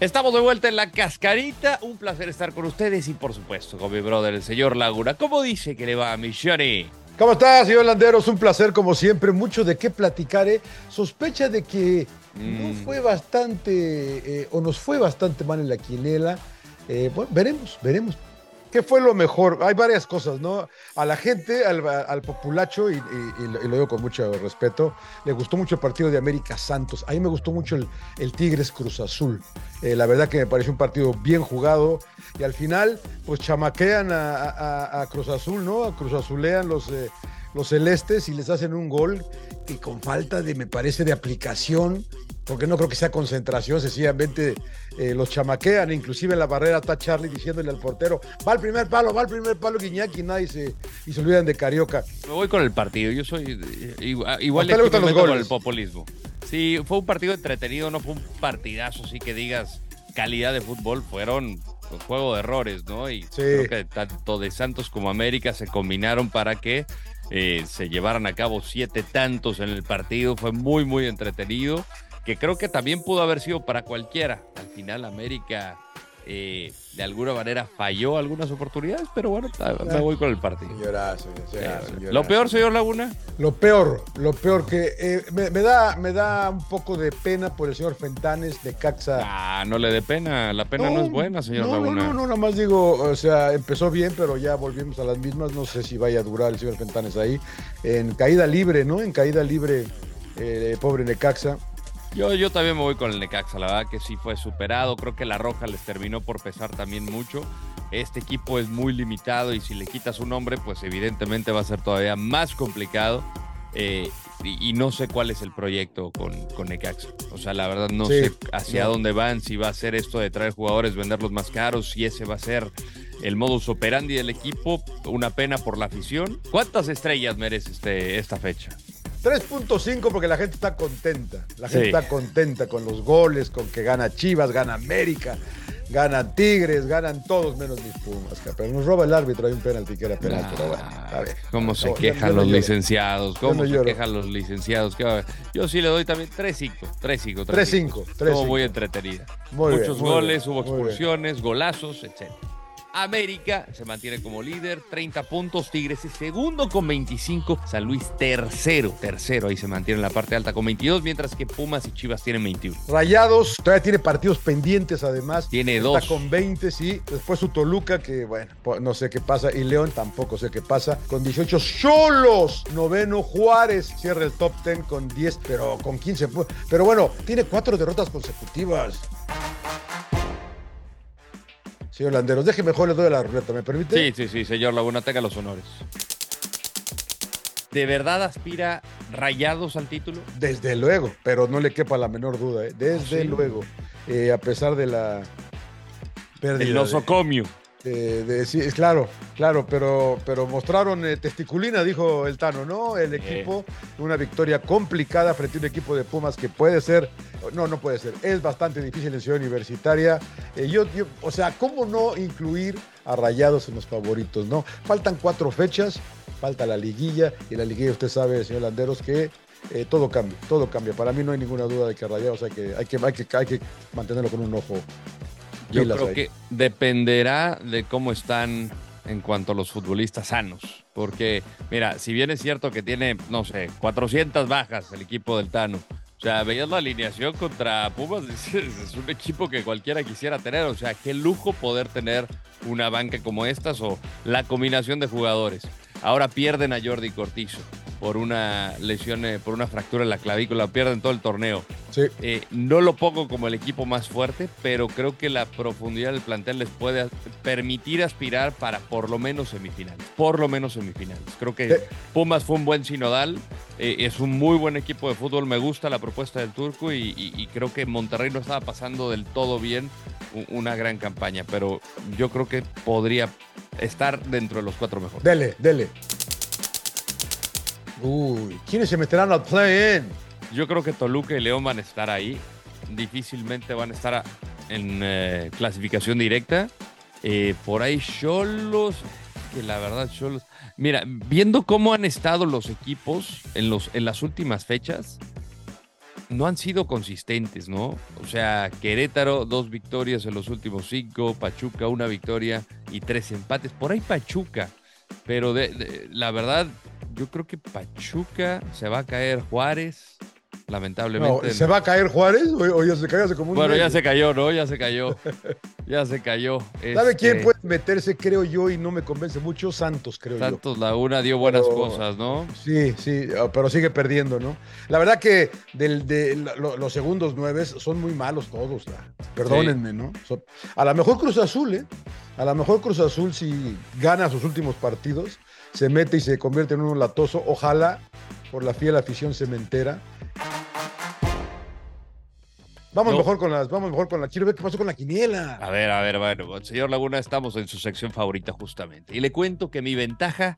Estamos de vuelta en la cascarita. Un placer estar con ustedes y, por supuesto, con mi brother, el señor Laguna. ¿Cómo dice que le va a mi Johnny? ¿Cómo estás, señor Landeros? Un placer, como siempre. Mucho de qué platicar. ¿eh? Sospecha de que no Mm. fue bastante, eh, o nos fue bastante mal en la quinela. Eh, bueno, veremos, veremos. ¿Qué fue lo mejor? Hay varias cosas, ¿no? A la gente, al, populacho, y, lo, digo con mucho respeto, le gustó mucho el partido de América Santos. A mí me gustó mucho el, Tigres Cruz Azul. Eh, la verdad que me pareció un partido bien jugado. Y al final, pues chamaquean a Cruz Azul, ¿no? A Cruz Azulean los, eh, los celestes y les hacen un gol y con falta de, me parece, de aplicación, porque no creo que sea concentración, sencillamente eh, los chamaquean, inclusive en la barrera está Charlie diciéndole al portero, va al primer palo, va al primer palo Guiñac y nadie se, y se olvidan de Carioca. Me voy con el partido. Yo soy igual, igual ¿A usted le gustan los meto con goles? el populismo. Sí, fue un partido entretenido, no fue un partidazo, así que digas calidad de fútbol, fueron un juego de errores, ¿no? Y creo que tanto de Santos como América se combinaron para que eh, se llevaran a cabo siete tantos en el partido. Fue muy, muy entretenido, que creo que también pudo haber sido para cualquiera. Al final América eh, de alguna manera falló algunas oportunidades, pero bueno, me voy con el partido. Señorazo, señorazo, señorazo. Lo peor, señor Laguna. Lo peor, lo peor que eh, me, me da, me da un poco de pena por el señor Fentanes de Caxa. Ah, no le dé pena, la pena no, es buena, señor no, Laguna. No, no, no, nada más digo, o sea, empezó bien, pero ya volvimos a las mismas. No sé si vaya a durar el señor Fentanes ahí. En caída libre, ¿no? En caída libre, eh, pobre Necaxa. Yo, yo también me voy con el Necaxa, la verdad que sí fue superado. Creo que la Roja les terminó por pesar también mucho. Este equipo es muy limitado y si le quitas un hombre, pues evidentemente va a ser todavía más complicado. Eh, y, y no sé cuál es el proyecto con, con Necaxa. O sea, la verdad no Sí, sé hacia no. dónde van, si va a ser esto de traer jugadores, venderlos más caros, si ese va a ser el modus operandi del equipo. Una pena por la afición. ¿Cuántas estrellas merece este, esta fecha? 3.5 porque la gente está contenta. La gente Sí. está contenta con los goles, con que gana Chivas, gana América, ganan Tigres, ganan todos menos mis Pumas. Pero nos roba el árbitro, hay un penalti que era penalti. pero bueno, a ver. ¿Cómo se No, quejan no los licenciados? ¿Cómo se quejan los licenciados? ¿Qué va a haber? Yo sí le doy también 3-5. 3-5. 3-5, 3-5. Estuvo muy entretenida. Muy Muchos goles, bien, hubo expulsiones, golazos, etc. América se mantiene como líder, 30 puntos. Tigres es segundo con 25. San Luis tercero, tercero. Ahí se mantiene en la parte alta con 22, mientras que Pumas y Chivas tienen 21. Rayados, todavía tiene partidos pendientes además. Tiene Está dos. con 20, sí. Después su Toluca, que bueno, no sé qué pasa. Y León tampoco sé qué pasa. Con 18 solos. Noveno Juárez cierra el top 10 con 10, pero con 15. pu- Pero bueno, tiene cuatro derrotas consecutivas. Señor Landeros, deje mejor le doy a la ruleta, ¿me permite? Sí, sí, sí, señor Laguna, tenga los honores. ¿De verdad aspira Rayados al título? Desde luego, pero no le quepa la menor duda, ¿eh? desde ¿Ah, sí? luego. Eh, a pesar de la pérdida. El de- nosocomio. de- de- sí, es claro, claro, pero, pero mostraron eh, testiculina, dijo el Tano, ¿no? El equipo, una victoria complicada frente a un equipo de Pumas que puede ser, no, no puede ser, es bastante difícil en Ciudad Universitaria. Eh, yo, yo- o sea, ¿cómo no incluir a Rayados en los favoritos, no? Faltan cuatro fechas, falta la liguilla, y la liguilla usted sabe, señor Landeros, que eh, todo cambia, todo cambia. Para mí no hay ninguna duda de que Rayados hay que, hay que, hay que, hay que mantenerlo con un ojo. Yo creo que dependerá de cómo están en cuanto a los futbolistas sanos. Porque, mira, si bien es cierto que tiene, no sé, 400 bajas el equipo del Tano. O sea, veías la alineación contra Pumas, dices, es un equipo que cualquiera quisiera tener. O sea, qué lujo poder tener una banca como estas o la combinación de jugadores. Ahora pierden a Jordi Cortizo. Por una lesión, eh, por una fractura en la clavícula, pierden todo el torneo. Sí. Eh, no lo pongo como el equipo más fuerte, pero creo que la profundidad del plantel les puede permitir aspirar para por lo menos semifinales. Por lo menos semifinales. Creo que Pumas fue un buen sinodal, eh, es un muy buen equipo de fútbol, me gusta la propuesta del turco y, y creo que Monterrey no estaba pasando del todo bien una gran campaña, pero yo creo que podría estar dentro de los cuatro mejores. Dele, dele. Uy, ¿quiénes se meterán al play-in? Yo creo que Toluca y León van a estar ahí. Difícilmente van a estar en eh, clasificación directa. Eh, por ahí Cholos, que la verdad Cholos... Mira, viendo cómo han estado los equipos en, los, en las últimas fechas, no han sido consistentes, ¿no? O sea, Querétaro, dos victorias en los últimos cinco, Pachuca, una victoria y tres empates. Por ahí Pachuca, pero de, la verdad, yo creo que Pachuca se va a caer Juárez, lamentablemente. ¿Se va a caer Juárez o, ya se cayó hace como un Bueno, ya se cayó, ¿no? Ya se cayó. ya se cayó. ¿Sabe quién este puede meterse, creo yo, y no me convence mucho? Santos, creo yo. Santos Laguna dio buenas cosas, ¿no? Sí, sí, ah, pero sigue perdiendo, ¿no? La verdad que del, de, los segundos nueve son muy malos todos, perdónenme, ¿no? a lo mejor Cruz Azul, ¿eh? A lo mejor Cruz Azul, si gana sus últimos partidos, se mete y se convierte en un latoso. Ojalá, por la fiel afición cementera, Vamos mejor con las, vamos mejor con la. Quiero ver qué pasó con la quiniela. A ver, a ver, bueno, señor Laguna, estamos en su sección favorita justamente. Y le cuento que mi ventaja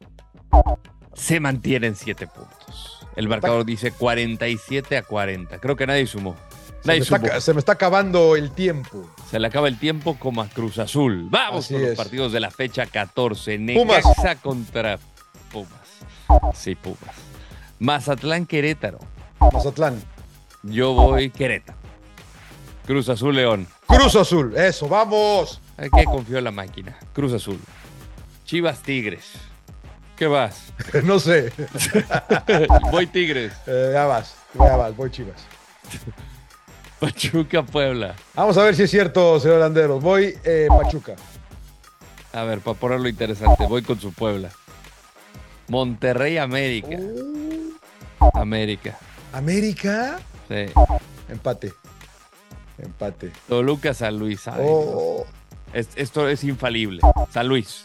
se mantiene en 7 puntos. El marcador dice 47 a 40. Creo que nadie sumó. Se, me está, se, me está, acabando el tiempo. Se le acaba el tiempo como a Cruz Azul. Vamos con los partidos de la fecha 14. Necaxa Pumas. contra Pumas. Sí, Pumas. Mazatlán Querétaro. Mazatlán. Yo voy Querétaro. Cruz Azul León. Cruz Azul, eso, vamos. ¿A qué confió en la máquina? Cruz Azul. Chivas Tigres. ¿Qué vas? no sé. voy Tigres. Eh, ya vas, ya vas, voy Chivas. Pachuca Puebla. Vamos a ver si es cierto, señor Landeros. Voy eh, Pachuca. A ver, para ponerlo interesante, voy con su Puebla. Monterrey América. Uh. América. ¿América? Sí. Empate. Empate. Toluca San Luis. Oh. esto es infalible. San Luis.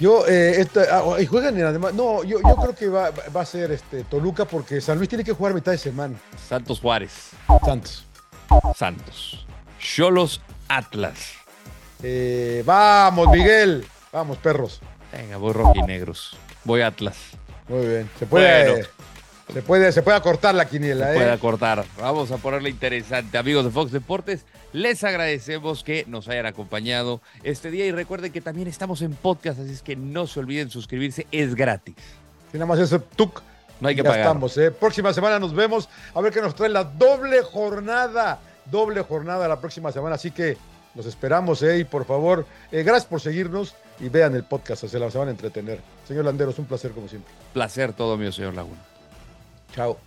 Yo, eh, ah, y juegan en además. No, yo, yo creo que va, va, a ser este, Toluca porque San Luis tiene que jugar mitad de semana. Santos Juárez. Santos. Santos. Cholos Atlas. Eh, vamos, Miguel. Vamos, perros. Venga, voy rojinegros. Voy Atlas. Muy bien. Se puede. Se puede, se puede acortar la quiniela, se ¿eh? puede acortar. Vamos a ponerle interesante. Amigos de Fox Deportes, les agradecemos que nos hayan acompañado este día y recuerden que también estamos en podcast, así es que no se olviden suscribirse, es gratis. Y nada más ese tuk. No hay que ya pagar. estamos, ¿eh? Próxima semana nos vemos. A ver qué nos trae la doble jornada. Doble jornada la próxima semana. Así que los esperamos, ¿eh? Y por favor, eh, gracias por seguirnos y vean el podcast. Se la van a entretener. Señor Landeros, un placer como siempre. Placer todo mío, señor Laguna. Chao.